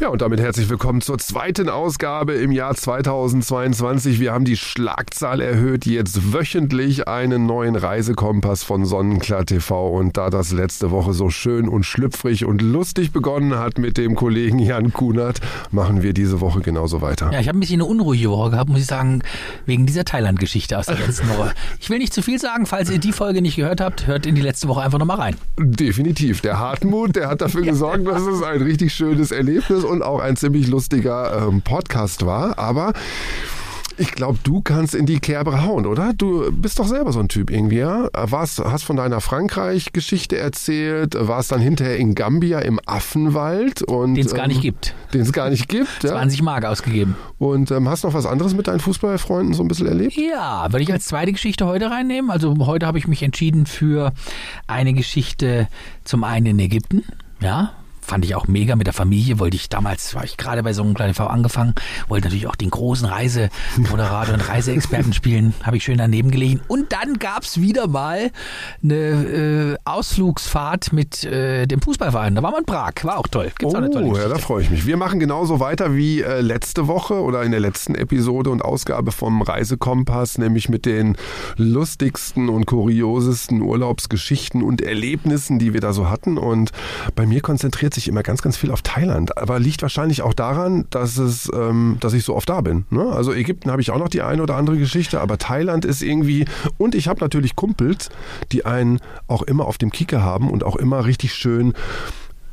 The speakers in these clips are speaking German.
Ja, und damit herzlich willkommen zur zweiten Ausgabe im Jahr 2022. Wir haben die Schlagzahl erhöht, jetzt wöchentlich einen neuen Reisekompass von Sonnenklar TV. Und da das letzte Woche so schön und schlüpfrig und lustig begonnen hat mit dem Kollegen Jan Kunert, machen wir diese Woche genauso weiter. Ja, ich habe ein bisschen eine unruhige Woche gehabt, muss ich sagen, wegen dieser Thailand-Geschichte aus der letzten Woche. Ich will nicht zu viel sagen, falls ihr die Folge nicht gehört habt, hört in die letzte Woche einfach nochmal rein. Definitiv. Der Hartmut, der hat dafür gesorgt, dass es ein richtig schönes Erlebnis und auch ein ziemlich lustiger ähm, Podcast war. Aber ich glaube, du kannst in die Kerbe hauen, oder? Du bist doch selber so ein Typ irgendwie, ja? Warst, hast von deiner Frankreich-Geschichte erzählt, warst dann hinterher in Gambia im Affenwald und Den es gar nicht gibt. Den es gar nicht gibt, ja? 20 Mark ausgegeben. Und ähm, hast noch was anderes mit deinen Fußballfreunden so ein bisschen erlebt? Ja, würde ich als zweite Geschichte heute reinnehmen. Also heute habe ich mich entschieden für eine Geschichte zum einen in Ägypten. Ja, fand ich auch mega mit der Familie. Wollte ich damals, war ich gerade bei so einem kleinen V angefangen, wollte natürlich auch den großen Reisemoderator und Reiseexperten spielen. Habe ich schön daneben gelegen. Und dann gab's wieder mal eine äh, Ausflugsfahrt mit äh, dem Fußballverein. Da war man in Prag. War auch toll. Gibt's auch eine tolle oh, ja, da freue ich mich. Wir machen genauso weiter wie äh, letzte Woche oder in der letzten Episode und Ausgabe vom Reisekompass, nämlich mit den lustigsten und kuriosesten Urlaubsgeschichten und Erlebnissen, die wir da so hatten. Und bei mir konzentriert sich immer ganz, ganz viel auf Thailand. Aber liegt wahrscheinlich auch daran, dass es, ähm, dass ich so oft da bin. Ne? Also Ägypten habe ich auch noch die eine oder andere Geschichte, aber Thailand ist irgendwie. Und ich habe natürlich Kumpels, die einen auch immer auf dem Kicker haben und auch immer richtig schön,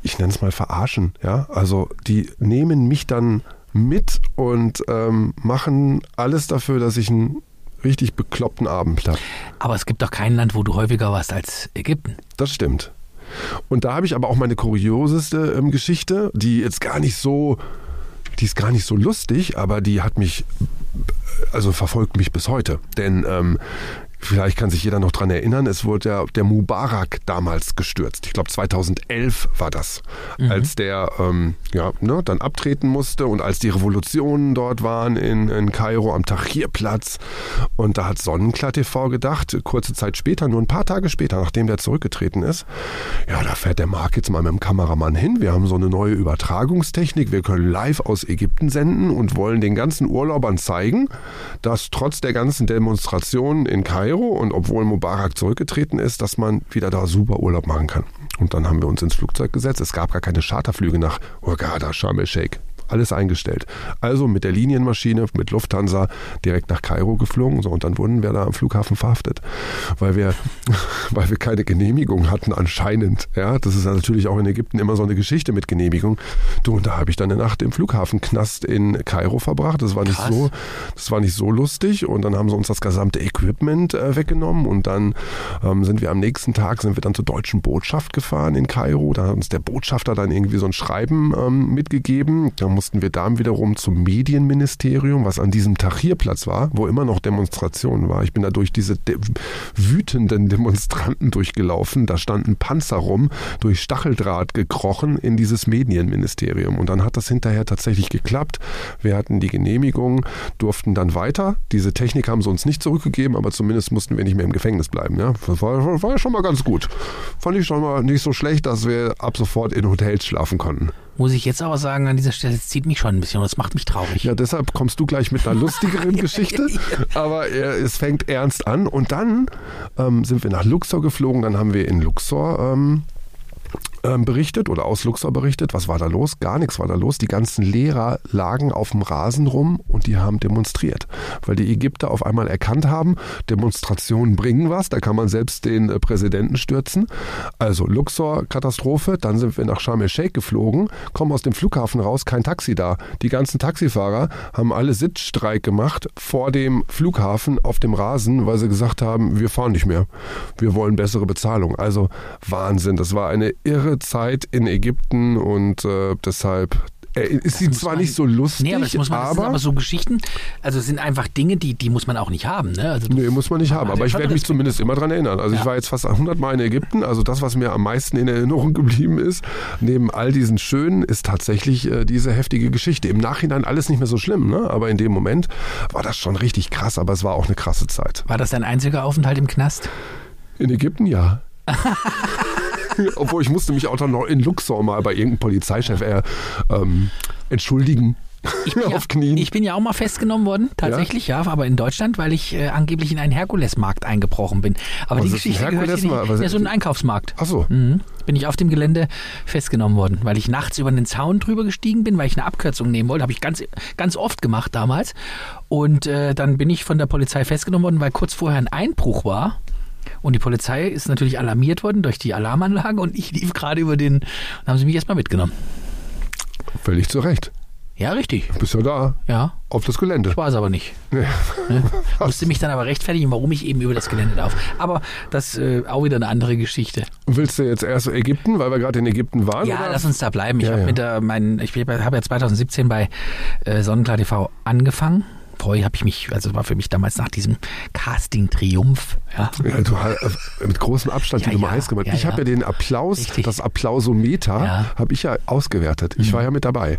ich nenne es mal verarschen. Ja, also die nehmen mich dann mit und ähm, machen alles dafür, dass ich einen richtig bekloppten Abend habe. Aber es gibt doch kein Land, wo du häufiger warst als Ägypten. Das stimmt. Und da habe ich aber auch meine kurioseste ähm, Geschichte, die jetzt gar nicht so, die ist gar nicht so lustig, aber die hat mich, also verfolgt mich bis heute. Denn ähm, Vielleicht kann sich jeder noch dran erinnern, es wurde der, der Mubarak damals gestürzt. Ich glaube 2011 war das, mhm. als der ähm, ja, ne, dann abtreten musste und als die Revolutionen dort waren in, in Kairo am Tahrirplatz. Und da hat Sonnenklar TV gedacht, kurze Zeit später, nur ein paar Tage später, nachdem der zurückgetreten ist, ja, da fährt der Marc jetzt mal mit dem Kameramann hin. Wir haben so eine neue Übertragungstechnik. Wir können live aus Ägypten senden und wollen den ganzen Urlaubern zeigen, dass trotz der ganzen Demonstrationen in Kairo Kairo und obwohl Mubarak zurückgetreten ist, dass man wieder da super Urlaub machen kann. Und dann haben wir uns ins Flugzeug gesetzt. Es gab gar keine Charterflüge nach Hurghada, Sharm el-Sheikh alles eingestellt. Also mit der Linienmaschine, mit Lufthansa direkt nach Kairo geflogen. So, und dann wurden wir da am Flughafen verhaftet, weil wir, weil wir keine Genehmigung hatten anscheinend. Ja, das ist natürlich auch in Ägypten immer so eine Geschichte mit Genehmigung. Du, und da habe ich dann eine Nacht im Flughafenknast in Kairo verbracht. Das war nicht Krass. so, das war nicht so lustig. Und dann haben sie uns das gesamte Equipment äh, weggenommen. Und dann ähm, sind wir am nächsten Tag sind wir dann zur deutschen Botschaft gefahren in Kairo. Da hat uns der Botschafter dann irgendwie so ein Schreiben ähm, mitgegeben. Da mussten wir dann wiederum zum Medienministerium, was an diesem Tahrirplatz war, wo immer noch Demonstrationen war. Ich bin da durch diese de wütenden Demonstranten durchgelaufen. Da standen Panzer rum, durch Stacheldraht gekrochen in dieses Medienministerium. Und dann hat das hinterher tatsächlich geklappt. Wir hatten die Genehmigung, durften dann weiter. Diese Technik haben sie uns nicht zurückgegeben, aber zumindest mussten wir nicht mehr im Gefängnis bleiben. Ja? Das war, war schon mal ganz gut. Fand ich schon mal nicht so schlecht, dass wir ab sofort in Hotels schlafen konnten. Muss ich jetzt aber sagen, an dieser Stelle, es zieht mich schon ein bisschen und das macht mich traurig. Ja, deshalb kommst du gleich mit einer lustigeren Geschichte. Aber äh, es fängt ernst an. Und dann ähm, sind wir nach Luxor geflogen. Dann haben wir in Luxor ähm, berichtet oder aus Luxor berichtet. Was war da los? Gar nichts war da los. Die ganzen Lehrer lagen auf dem Rasen rum und die haben demonstriert, weil die Ägypter auf einmal erkannt haben, Demonstrationen bringen was, da kann man selbst den äh, Präsidenten stürzen. Also Luxor Katastrophe, dann sind wir nach Sharm el-Sheikh geflogen, kommen aus dem Flughafen raus, kein Taxi da. Die ganzen Taxifahrer haben alle Sitzstreik gemacht vor dem Flughafen auf dem Rasen, weil sie gesagt haben, wir fahren nicht mehr. Wir wollen bessere Bezahlung. Also Wahnsinn, das war eine irre Zeit in Ägypten und äh, deshalb ist sie muss zwar man- nicht so lustig, Nee, aber das muss man, das sind aber, aber so Geschichten, also es sind einfach Dinge, die, die muss man auch nicht haben. Ne? Also das- Nee, muss man nicht haben. Aber ich werde mich zumindest immer dran erinnern. Also ich Ja. war jetzt fast 100 Mal in Ägypten. Also das, was mir am meisten in Erinnerung geblieben ist, neben all diesen schönen, ist tatsächlich äh, diese heftige Geschichte. Im Nachhinein alles nicht mehr so schlimm, ne? aber in dem Moment war das schon richtig krass. Aber es war auch eine krasse Zeit. War das dein einziger Aufenthalt im Knast? In Ägypten ja. Obwohl ich musste mich auch dann noch in Luxor mal bei irgendeinem Polizeichef eher ähm, entschuldigen. Ich bin. Ja, ich bin ja auch mal festgenommen worden, tatsächlich, ja, aber in Deutschland, weil ich äh, angeblich in einen Herkulesmarkt eingebrochen bin. Aber Was die ist ein Geschichte gehört hier nicht. Ja, so ein Einkaufsmarkt. Ach so. Mhm. Bin ich auf dem Gelände festgenommen worden, weil ich nachts über den Zaun drüber gestiegen bin, weil ich eine Abkürzung nehmen wollte. Habe ich ganz, ganz oft gemacht damals. Und äh, dann bin ich von der Polizei festgenommen worden, weil kurz vorher ein Einbruch war. Und die Polizei ist natürlich alarmiert worden durch die Alarmanlage und ich lief gerade über den. Dann haben sie mich erstmal mitgenommen. Völlig zu Recht. Ja, richtig. Bist ja da, Ja, auf das Gelände. ich war es aber nicht. Ne? Musste mich dann aber rechtfertigen, warum ich eben über das Gelände laufe. Aber das äh, auch wieder eine andere Geschichte. Willst du jetzt erst Ägypten, weil wir gerade in Ägypten waren? Ja, oder? lass uns da bleiben. Ich Ja, habe ja. mit der, mein, ich habe ja 2017 bei äh, Sonnenklar TV angefangen. Vorher habe ich mich, also war für mich damals nach diesem Casting-Triumph, ja. Ja, du äh, mit großem Abstand Ja, die Nummer ja, eins gemacht. ich habe ja. den Applaus, Richtig. das Applausometer. Mhm. habe ich ja ausgewertet. Ich war ja mit dabei.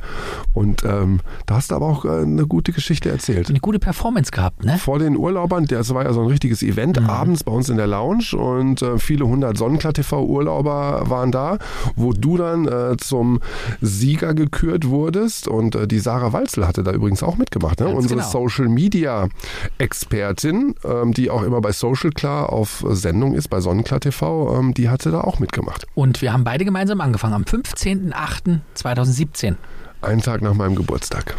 Und ähm, da hast du aber auch äh, eine gute Geschichte erzählt. Eine gute Performance gehabt, ne? Vor den Urlaubern, das war ja so ein richtiges Event, Mhm. abends bei uns in der Lounge und äh, viele hundert Sonnenklar-TV-Urlauber waren da, wo du dann äh, zum Sieger gekürt wurdest und äh, die Sarah Walzel hatte da übrigens auch mitgemacht, ne? Ganz unsere genau. Social-Media-Expertin, ähm, die auch immer bei Social Klar auf Sendung ist, bei Sonnenklar TV, ähm, die hatte da auch mitgemacht. Und wir haben beide gemeinsam angefangen am 15.08.2017. Einen Tag nach meinem Geburtstag.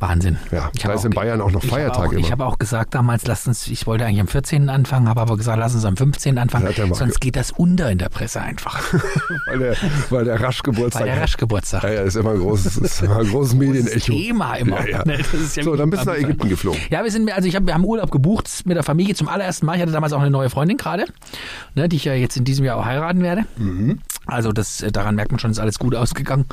Wahnsinn. Ja, Ich da habe ist in auch- Bayern auch noch Feiertag auch, immer. Ich habe auch gesagt damals, lasst uns, ich wollte eigentlich am 14. anfangen, habe aber gesagt, lass uns am 15. anfangen, Ja, sonst geht das unter in der Presse einfach. weil, der, weil der rasch Geburtstag Bei der. Raschgeburtstag. Ja, ja, ist immer ein großes, ist immer ein großes Medienecho. Thema immer. Ja, ja. Ne, ja So, dann bist du nach Ägypten geflogen. Ja, wir sind, also ich hab, wir haben Urlaub gebucht mit der Familie zum allerersten Mal. Ich hatte damals auch eine neue Freundin gerade, ne, die ich ja jetzt in diesem Jahr auch heiraten werde. Mhm. Also das, äh, daran merkt man schon, ist alles gut ausgegangen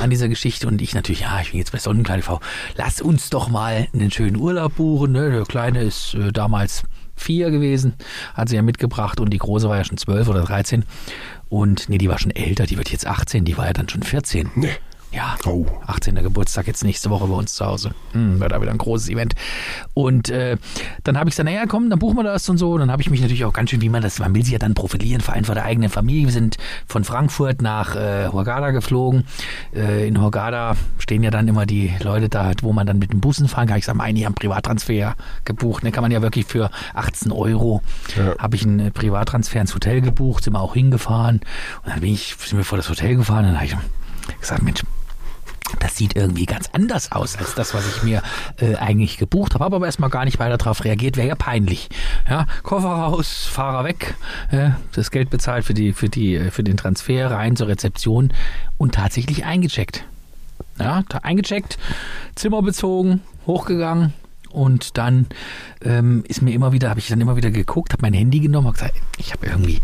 an dieser Geschichte. Und ich natürlich, ja, ich bin jetzt bei Sonnenklar TV. Lass uns doch mal einen schönen Urlaub buchen. Ne? Der Kleine ist äh, damals vier gewesen, hat sie ja mitgebracht und die Große war ja schon zwölf oder 13. Und nee, die war schon älter, die wird jetzt 18, die war ja dann schon 14. Nee. Ja, Oh. 18. Geburtstag jetzt nächste Woche bei uns zu Hause. Hm, wird da wieder ein großes Event. Und äh, dann habe ich gesagt, naja, komm, dann buchen wir das und so. Dann habe ich mich natürlich auch ganz schön, wie man das, man will sich ja dann profilieren, vor allem vor der eigenen Familie. Wir sind von Frankfurt nach äh, Hurghada geflogen. Äh, in Hurghada stehen ja dann immer die Leute da, wo man dann mit den Bussen fahren kann. Ich sage, einige haben Privattransfer gebucht. Ne, kann man ja wirklich für 18 Euro Ja. habe ich einen äh, Privattransfer ins Hotel gebucht, sind wir auch hingefahren. Und dann bin ich, sind wir vor das Hotel gefahren und dann habe ich gesagt, Mensch, das sieht irgendwie ganz anders aus als das, was ich mir äh, eigentlich gebucht habe. Habe aber erstmal gar nicht weiter darauf reagiert, wäre ja peinlich. Ja, Koffer raus, Fahrer weg, äh, das Geld bezahlt für, die, für, die, äh, für den Transfer rein zur Rezeption und tatsächlich eingecheckt. Ja, eingecheckt, Zimmer bezogen, hochgegangen und dann ähm, ist mir immer wieder, habe ich dann immer wieder geguckt, habe mein Handy genommen, habe gesagt, ich habe irgendwie,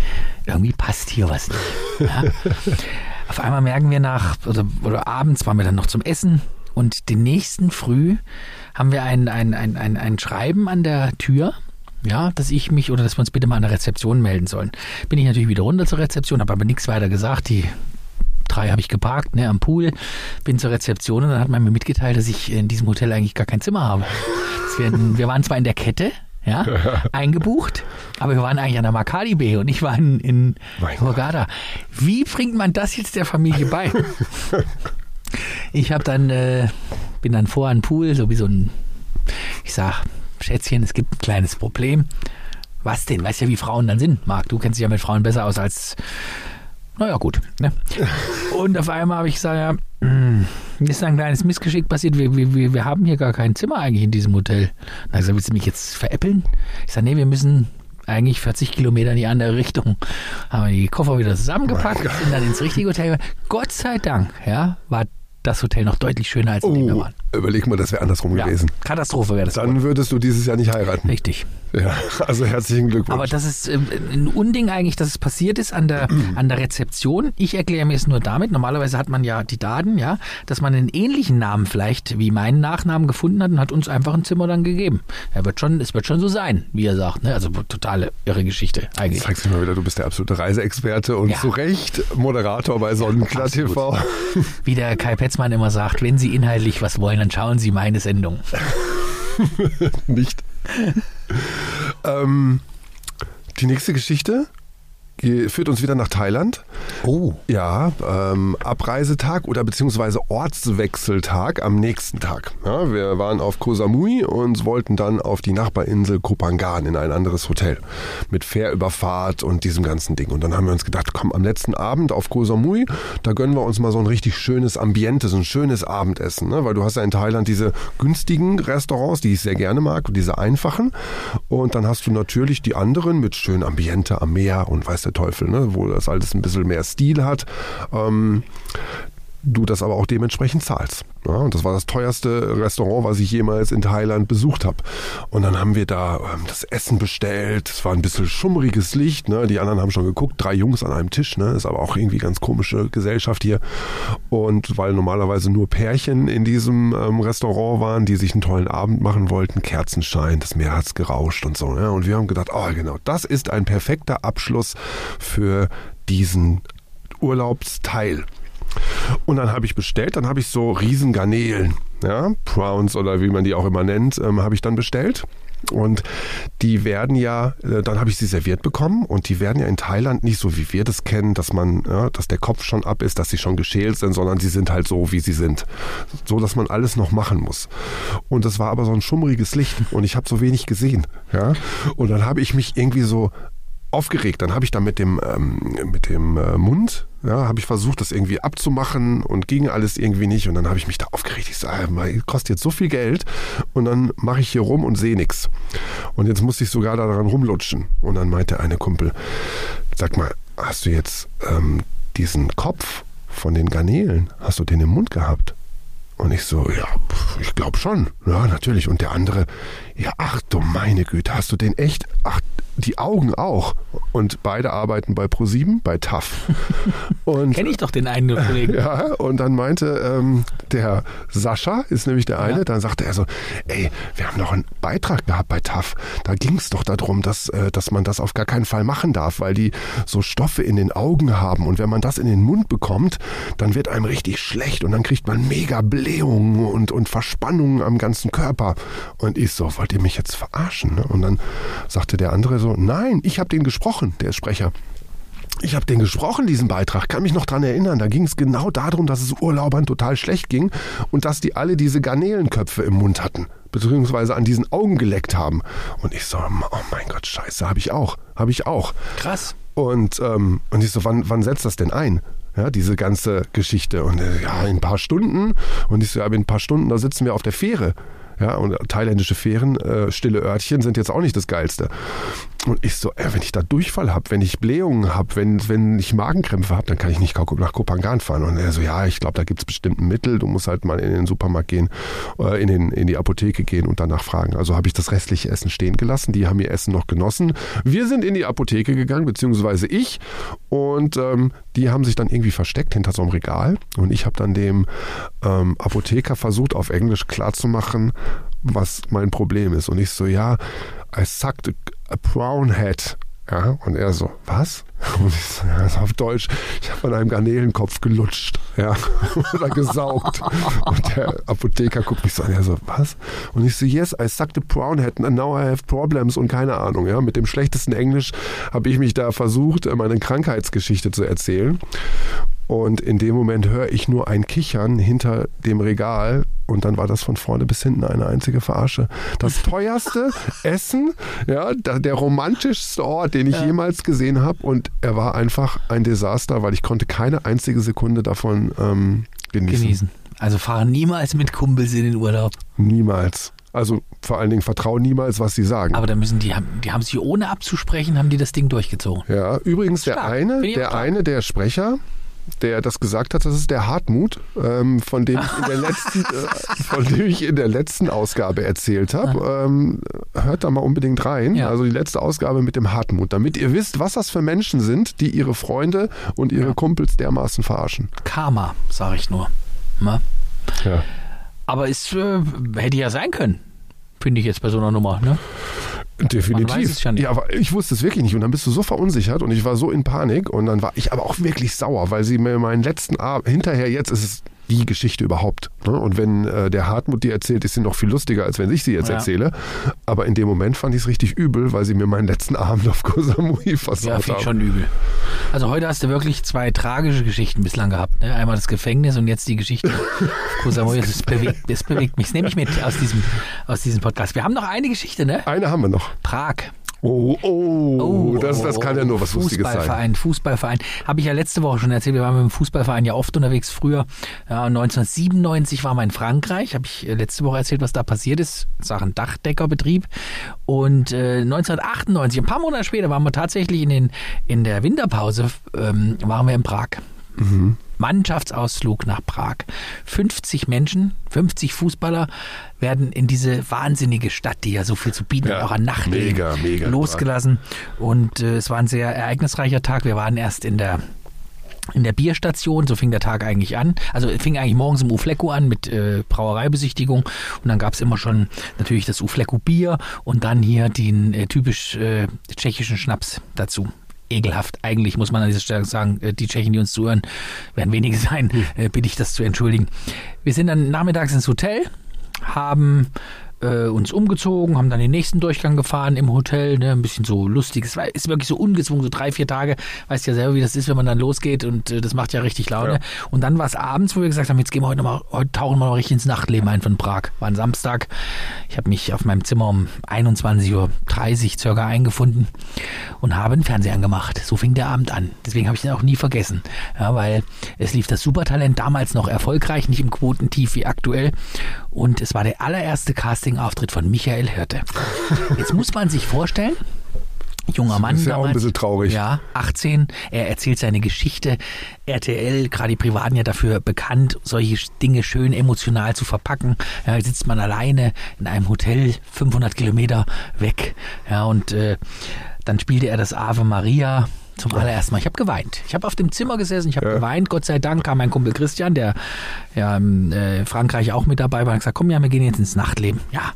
irgendwie passt hier was nicht. Ja? Auf einmal merken wir nach, oder, oder abends waren wir dann noch zum Essen und den nächsten Früh haben wir ein, ein, ein, ein, ein Schreiben an der Tür. Ja, dass ich mich oder dass wir uns bitte mal an der Rezeption melden sollen. Bin ich natürlich wieder runter zur Rezeption, habe aber nichts weiter gesagt. Die drei habe ich geparkt, ne, am Pool, bin zur Rezeption und dann hat man mir mitgeteilt, dass ich in diesem Hotel eigentlich gar kein Zimmer habe. Wir, wir waren zwar in der Kette, ja, eingebucht, aber wir waren eigentlich an der Makadi Bay und ich war in, in. Hurghada. Wie bringt man das jetzt der Familie bei? Ich habe dann, äh, bin dann vor an Pool, so wie so ein, ich sag, Schätzchen, es gibt ein kleines Problem. Was denn? Weißt ja, wie Frauen dann sind, Marc. Du kennst dich ja mit Frauen besser aus als naja, gut. Ne? Und auf einmal habe ich gesagt, ja, mir ist ein kleines Missgeschick passiert. Wir, wir, wir haben hier gar kein Zimmer eigentlich in diesem Hotel. Habe ich gesagt, willst du mich jetzt veräppeln? Ich sage, nee, wir müssen eigentlich 40 Kilometer in die andere Richtung. Haben wir die Koffer wieder zusammengepackt, sind dann ins richtige Hotel. Gott sei Dank, ja, war das Hotel noch deutlich schöner als in dem wir Oh, waren. Überleg mal, das wäre andersrum Ja, gewesen. Katastrophe wäre das. Dann würdest du dieses Jahr nicht heiraten. Richtig. Ja, also herzlichen Glückwunsch. Aber das ist ähm, ein Unding eigentlich, dass es passiert ist an der, an der Rezeption. Ich erkläre mir es nur damit. Normalerweise hat man ja die Daten, ja, dass man einen ähnlichen Namen vielleicht wie meinen Nachnamen gefunden hat und hat uns einfach ein Zimmer dann gegeben. Er wird schon, es wird schon so sein, wie er sagt. Ne? Also totale irre Geschichte eigentlich. Zeigst du mal wieder, du bist der absolute Reiseexperte und Ja. zu Recht Moderator bei Sonnenklar TV. Wie der Kai Petzmann immer sagt, wenn Sie inhaltlich was wollen, dann schauen Sie meine Sendung. Nicht. ähm, die nächste Geschichte ge- führt uns wieder nach Thailand. Oh. Ja, ähm, Abreisetag oder beziehungsweise Ortswechseltag am nächsten Tag. Ja, wir waren auf Koh Samui und wollten dann auf die Nachbarinsel Koh Phangan in ein anderes Hotel mit Fährüberfahrt und diesem ganzen Ding. Und dann haben wir uns gedacht, komm, am letzten Abend auf Koh Samui, da gönnen wir uns mal so ein richtig schönes Ambiente, so ein schönes Abendessen. Ne? Weil du hast ja in Thailand diese günstigen Restaurants, die ich sehr gerne mag, diese einfachen. Und dann hast du natürlich die anderen mit schön Ambiente am Meer und weiß der Teufel, ne? wo das alles ein bisschen mehr Stil hat. Ähm, du das aber auch dementsprechend zahlst. Ja, und das war das teuerste Restaurant, was ich jemals in Thailand besucht habe. Und dann haben wir da ähm, das Essen bestellt. Es war ein bisschen schummriges Licht. Ne? Die anderen haben schon geguckt. Drei Jungs an einem Tisch. Ne? Ist aber auch irgendwie ganz komische Gesellschaft hier. Und weil normalerweise nur Pärchen in diesem ähm, Restaurant waren, die sich einen tollen Abend machen wollten, Kerzenschein, das Meer hat's gerauscht und so. Ne? Und wir haben gedacht, oh genau, das ist ein perfekter Abschluss für diesen Urlaubsteil. Und dann habe ich bestellt, dann habe ich so Riesengarnelen, ja, Prawns oder wie man die auch immer nennt, ähm, habe ich dann bestellt. Und die werden ja, äh, dann habe ich sie serviert bekommen und die werden ja in Thailand nicht so wie wir das kennen, dass man, ja, dass der Kopf schon ab ist, dass sie schon geschält sind, sondern sie sind halt so, wie sie sind. So, dass man alles noch machen muss. Und das war aber so ein schummriges Licht und ich habe so wenig gesehen. Ja? Und dann habe ich mich irgendwie so aufgeregt. Dann habe ich da mit dem, ähm, mit dem äh, Mund, ja, habe ich versucht, das irgendwie abzumachen und ging alles irgendwie nicht. Und dann habe ich mich da aufgeregt. Ich sage, so, kostet jetzt so viel Geld und dann mache ich hier rum und sehe nichts. Und jetzt musste ich sogar daran rumlutschen. Und dann meinte eine Kumpel, sag mal, hast du jetzt ähm, diesen Kopf von den Garnelen, hast du den im Mund gehabt? Und ich so, ja, ich glaube schon. Ja, natürlich. Und der andere, ja, ach du meine Güte, hast du den echt? Ach, die Augen auch. Und beide arbeiten bei ProSieben, bei TAF. Kenne ich doch den einen Kollegen. ja, und dann meinte ähm, der Sascha, ist nämlich der eine, Ja. dann sagte er so, ey, wir haben noch einen Beitrag gehabt bei TAF. Da ging es doch darum, dass, äh, dass man das auf gar keinen Fall machen darf, weil die so Stoffe in den Augen haben. Und wenn man das in den Mund bekommt, dann wird einem richtig schlecht und dann kriegt man mega Blähungen und, und Verspannungen am ganzen Körper. Und ich so, wollt ihr mich jetzt verarschen? Ne? Und dann sagte der andere so, nein, ich habe den gesprochen, der Sprecher. Ich habe den gesprochen, diesen Beitrag, kann mich noch dran erinnern. Da ging es genau darum, dass es Urlaubern total schlecht ging und dass die alle diese Garnelenköpfe im Mund hatten, beziehungsweise an diesen Augen geleckt haben. Und ich so, oh mein Gott, scheiße, habe ich auch, habe ich auch. Krass. Und, ähm, und ich so, wann, wann setzt das denn ein? Ja, diese ganze Geschichte. Und äh, ja, in ein paar Stunden. Und ich so, ja, in ein paar Stunden, da sitzen wir auf der Fähre. Ja, und thailändische Fähren, äh, stille Örtchen sind jetzt auch nicht das Geilste. Und ich so, äh, wenn ich da Durchfall habe, wenn ich Blähungen habe, wenn, wenn ich Magenkrämpfe habe, dann kann ich nicht nach Kopangan fahren. Und er so, ja, ich glaube, da gibt es bestimmt ein Mittel. Du musst halt mal in den Supermarkt gehen, äh, in, den, in die Apotheke gehen und danach fragen. Also habe ich das restliche Essen stehen gelassen. Die haben ihr Essen noch genossen. Wir sind in die Apotheke gegangen, beziehungsweise ich. Und ähm, die haben sich dann irgendwie versteckt hinter so einem Regal. Und ich habe dann dem ähm, Apotheker versucht, auf Englisch klarzumachen, was mein Problem ist. Und ich so, ja, I sucked a, brown head. Ja, und er so, was? Und ich so, ja, auf Deutsch, ich habe an einem Garnelenkopf gelutscht, ja, oder gesaugt. Und der Apotheker guckt mich so an, er so, was? Und ich so, yes, I sucked a brown head and now I have problems und keine Ahnung, ja. Mit dem schlechtesten Englisch habe ich mich da versucht, meine Krankheitsgeschichte zu erzählen. Und in dem Moment höre ich nur ein Kichern hinter dem Regal und dann war das von vorne bis hinten eine einzige Verarsche. Das teuerste Essen, ja, der romantischste Ort, den ich jemals gesehen habe und er war einfach ein Desaster, weil ich konnte keine einzige Sekunde davon ähm, genießen. Genießen. Also fahren niemals mit Kumpels in den Urlaub. Niemals. Also vor allen Dingen vertrauen niemals, was sie sagen. Aber da müssen die haben, die haben sich ohne abzusprechen, haben die das Ding durchgezogen. Ja, übrigens der eine, der stark. eine, der Sprecher, der das gesagt hat. Das ist der Hartmut, ähm, von dem ich in der letzten, äh, von dem ich in der letzten Ausgabe erzählt habe. Ähm, hört da mal unbedingt rein. Ja. Also die letzte Ausgabe mit dem Hartmut, damit ihr wisst, was das für Menschen sind, die ihre Freunde und ihre Kumpels dermaßen verarschen. Karma, sage ich nur. Ne? Ja. Aber es äh, hätte ja sein können, finde ich jetzt bei so einer Nummer. Ne? Definitiv. Man weiß es ja nicht. aber ich wusste es wirklich nicht. Und dann bist du so verunsichert und ich war so in Panik. Und dann war ich aber auch wirklich sauer, weil sie mir meinen letzten Abend, hinterher jetzt ist es die Geschichte überhaupt. Ne? Und wenn äh, der Hartmut die erzählt, ist sie noch viel lustiger, als wenn ich sie jetzt Ja. erzähle. Aber in dem Moment fand ich es richtig übel, weil sie mir meinen letzten Abend auf Koh Samui Ja, versaut finde ich haben. schon übel. Also heute hast du wirklich zwei tragische Geschichten bislang gehabt. Ne? Einmal das Gefängnis und jetzt die Geschichte auf Koh Samui. Das bewegt, das bewegt mich. Das nehme ich mit aus diesem, aus diesem Podcast. Wir haben noch eine Geschichte, ne? Eine haben wir noch. Prag. Oh, oh, das, das kann ja nur was Lustiges sein. Fußballverein, Fußballverein. Habe ich ja letzte Woche schon erzählt. Wir waren mit dem Fußballverein ja oft unterwegs früher. Ja, 1997 waren wir in Frankreich. Habe ich äh, letzte Woche erzählt, was da passiert ist. Sachen Dachdeckerbetrieb. Und äh, 1998, ein paar Monate später, waren wir tatsächlich in, den, in der Winterpause, ähm, waren wir in Prag. Mannschaftsausflug nach Prag. 50 Menschen, 50 Fußballer werden in diese wahnsinnige Stadt, die ja so viel zu bieten hat, Ja, auch an Nachtleben, mega, mega. losgelassen. Und äh, es war ein sehr ereignisreicher Tag. Wir waren erst in der in der Bierstation, so fing der Tag eigentlich an. Also fing eigentlich morgens im Ufleku an mit äh, Brauereibesichtigung und dann gab's immer schon natürlich das Ufleku Bier und dann hier den äh, typisch äh, tschechischen Schnaps dazu. Ekelhaft. Eigentlich muss man an dieser Stelle sagen, äh, die Tschechen, die uns zuhören, werden wenige sein, äh, bitte ich das zu entschuldigen. Wir sind dann nachmittags ins Hotel, haben äh, uns umgezogen, haben dann den nächsten Durchgang gefahren im Hotel, ne, ein bisschen so lustig. Es war, ist wirklich so ungezwungen, so drei, vier Tage. Weißt ja selber, wie das ist, wenn man dann losgeht und äh, das macht ja richtig Laune. Ja. Und dann war es abends, wo wir gesagt haben, jetzt gehen wir heute noch mal, heute tauchen wir noch richtig ins Nachtleben ein von Prag. War ein Samstag. Ich habe mich auf meinem Zimmer um 21.30 Uhr circa eingefunden und habe einen Fernseher angemacht. So fing der Abend an. Deswegen habe ich den auch nie vergessen. Ja, weil es lief das Supertalent damals noch erfolgreich, nicht im Quotentief wie aktuell. Und es war der allererste Casting-Auftritt von Michael Hirte. Jetzt muss man sich vorstellen, junger Mann ist ja auch ein damals. bisschen traurig. Ja, 18. Er erzählt seine Geschichte. RTL, gerade die Privaten ja dafür bekannt, solche Dinge schön emotional zu verpacken. Ja, jetzt sitzt man alleine in einem Hotel 500 Kilometer weg. Ja, und äh, dann spielte er das Ave Maria zum allerersten Mal. Ich habe geweint. Ich habe auf dem Zimmer gesessen, ich habe Ja. geweint. Gott sei Dank kam mein Kumpel Christian, der ja in äh, Frankreich auch mit dabei war, und hat gesagt, komm ja, wir gehen jetzt ins Nachtleben. Ja,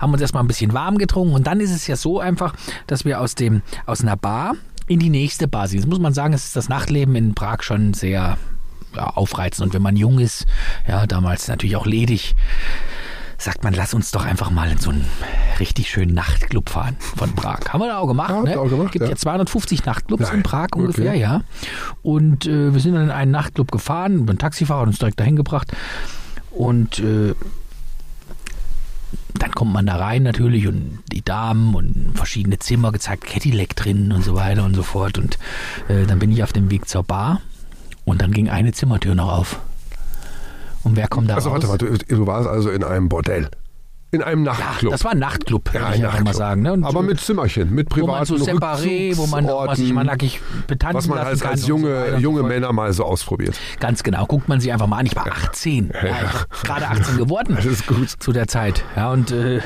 haben uns erstmal ein bisschen warm getrunken und dann ist es ja so einfach, dass wir aus dem aus einer Bar in die nächste Bar sind. Jetzt muss man sagen, es ist das Nachtleben in Prag schon sehr ja, aufreizend und wenn man jung ist, ja, damals natürlich auch ledig, sagt man, lass uns doch einfach mal in so einen richtig schönen Nachtclub fahren von Prag. Haben wir da auch gemacht. Ja, ne? auch gemacht, Gibt ja. ja. 250 Nachtclubs Nein, in Prag ungefähr, okay. ja. Und äh, wir sind dann in einen Nachtclub gefahren, ein Taxifahrer hat uns direkt dahin gebracht und äh, dann kommt man da rein natürlich und die Damen und verschiedene Zimmer gezeigt, Cadillac drin und so weiter und so fort. Und äh, dann bin ich auf dem Weg zur Bar und dann ging eine Zimmertür noch auf. Und wer kommt da Also raus? warte, warte, du warst also in einem Bordell. In einem Ja, Nachtclub. das war ein Nachtclub, Ja, würde ich einfach mal sagen. Ne? Aber mit Zimmerchen, mit wo man privaten so separé, wo man, man sich mal nackig betanzen was man als, als junge, so junge. Männer mal so ausprobiert. Ganz genau, guckt man sich einfach mal an. Ich war 18, ja, ich war gerade 18 geworden Das ist gut. zu der Zeit. Ja, und äh,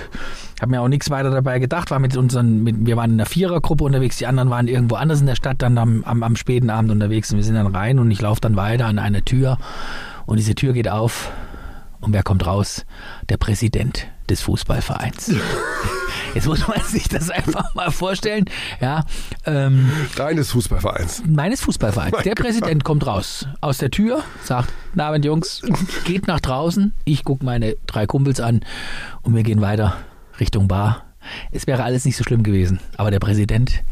habe mir auch nichts weiter dabei gedacht. War mit unseren, mit, wir waren in einer Vierergruppe unterwegs, die anderen waren irgendwo anders in der Stadt dann am, am, am späten Abend unterwegs und wir sind dann rein und ich laufe dann weiter an eine Tür und diese Tür geht auf und wer kommt raus? Der Präsident des Fußballvereins. Jetzt muss man sich das einfach mal vorstellen. Ja, ähm, Deines Fußballvereins. meines Fußballvereins. Mein Der Gott. Präsident kommt raus aus der Tür, sagt, na Abend Jungs, geht nach draußen. Ich gucke meine drei Kumpels an und wir gehen weiter Richtung Bar. Es wäre alles nicht so schlimm gewesen, aber der Präsident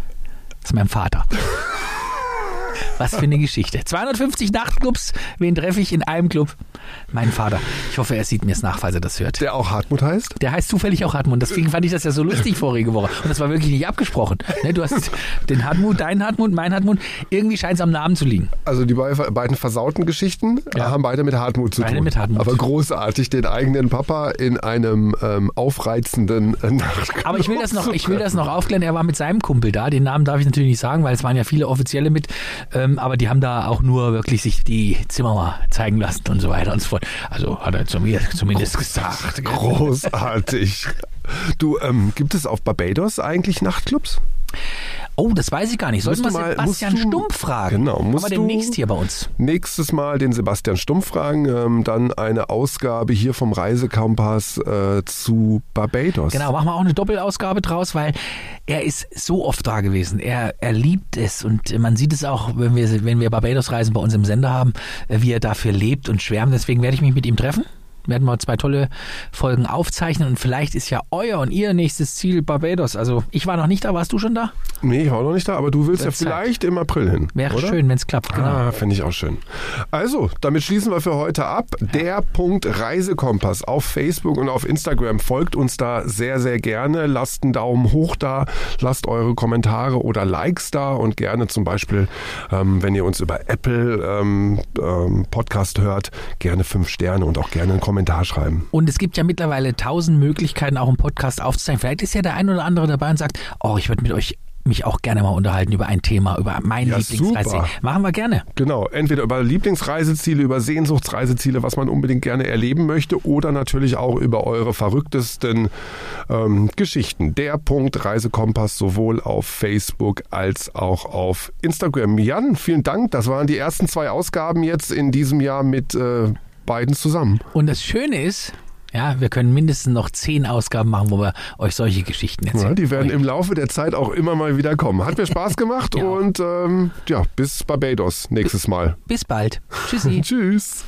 ist mein Vater. Was für eine Geschichte. 250 Nachtclubs, wen treffe ich in einem Club? Mein Vater. Ich hoffe, er sieht mir es nach, falls er das hört. Der auch Hartmut heißt? Der heißt zufällig auch Hartmut. Deswegen fand ich das ja so lustig vorige Woche. Und das war wirklich nicht abgesprochen. Ne, Du hast den Hartmut, deinen Hartmut, meinen Hartmut. Irgendwie scheint es am Namen zu liegen. Also die bei- beiden versauten Geschichten Ja. haben beide mit Hartmut zu Beide tun. mit Hartmut. Aber großartig, den eigenen Papa in einem ähm, aufreizenden äh, Nachtclub. Aber ich will das noch, ich will das noch aufklären. Er war mit seinem Kumpel da. Den Namen darf ich natürlich nicht sagen, weil es waren ja viele Offizielle mit. Ähm, Ähm, aber die haben da auch nur wirklich sich die Zimmer mal zeigen lassen und so weiter und so fort. Also hat er zu mir zumindest gesagt. Großartig. Du, ähm, gibt es auf Barbados eigentlich Nachtclubs? Oh, das weiß ich gar nicht. Sollten wir Sebastian du- Stumpf fragen? Genau, musst Aber demnächst hier bei uns. Nächstes Mal den Sebastian Stumpf fragen, ähm, dann eine Ausgabe hier vom Reisekompass äh, zu Barbados. Genau, machen wir auch eine Doppelausgabe draus, weil er ist so oft da gewesen. Er, er liebt es und man sieht es auch, wenn wir, wenn wir Barbados-Reisen bei uns im Sender haben, äh, wie er dafür lebt und schwärmt. Deswegen werde ich mich mit ihm treffen. Werden wir zwei tolle Folgen aufzeichnen und vielleicht ist ja euer und ihr nächstes Ziel Barbados. Also ich war noch nicht da, warst du schon da? Nee, ich war noch nicht da, aber du willst ja Wird Zeit. vielleicht im April hin. Wäre oder? schön, wenn es klappt. Genau. Ah, finde ich auch schön. Also, damit schließen wir für heute ab. Der Punkt Reisekompass auf Facebook und auf Instagram. Folgt uns da sehr, sehr gerne. Lasst einen Daumen hoch da, lasst eure Kommentare oder Likes da und gerne zum Beispiel, ähm, wenn ihr uns über Apple ähm, ähm, Podcast hört, gerne fünf Sterne und auch gerne einen Kommentar schreiben. Und es gibt ja mittlerweile tausend Möglichkeiten, auch einen Podcast aufzuzeichnen. Vielleicht ist ja der ein oder andere dabei und sagt, oh, ich würde mit euch mich auch gerne mal unterhalten über ein Thema, über mein Ja, Lieblingsreise. super. Machen wir gerne. Genau, entweder über Lieblingsreiseziele, über Sehnsuchtsreiseziele, was man unbedingt gerne erleben möchte, oder natürlich auch über eure verrücktesten ähm, Geschichten. Der Punkt Reisekompass sowohl auf Facebook als auch auf Instagram. Jan, vielen Dank. Das waren die ersten zwei Ausgaben jetzt in diesem Jahr mit äh, beiden zusammen. Und das Schöne ist, ja, wir können mindestens noch zehn Ausgaben machen, wo wir euch solche Geschichten erzählen. Ja, die werden im Laufe der Zeit auch immer mal wieder kommen. Hat mir Spaß gemacht Ja. und ähm, ja, bis Barbados nächstes Mal. Bis bald. Tschüssi. Tschüss.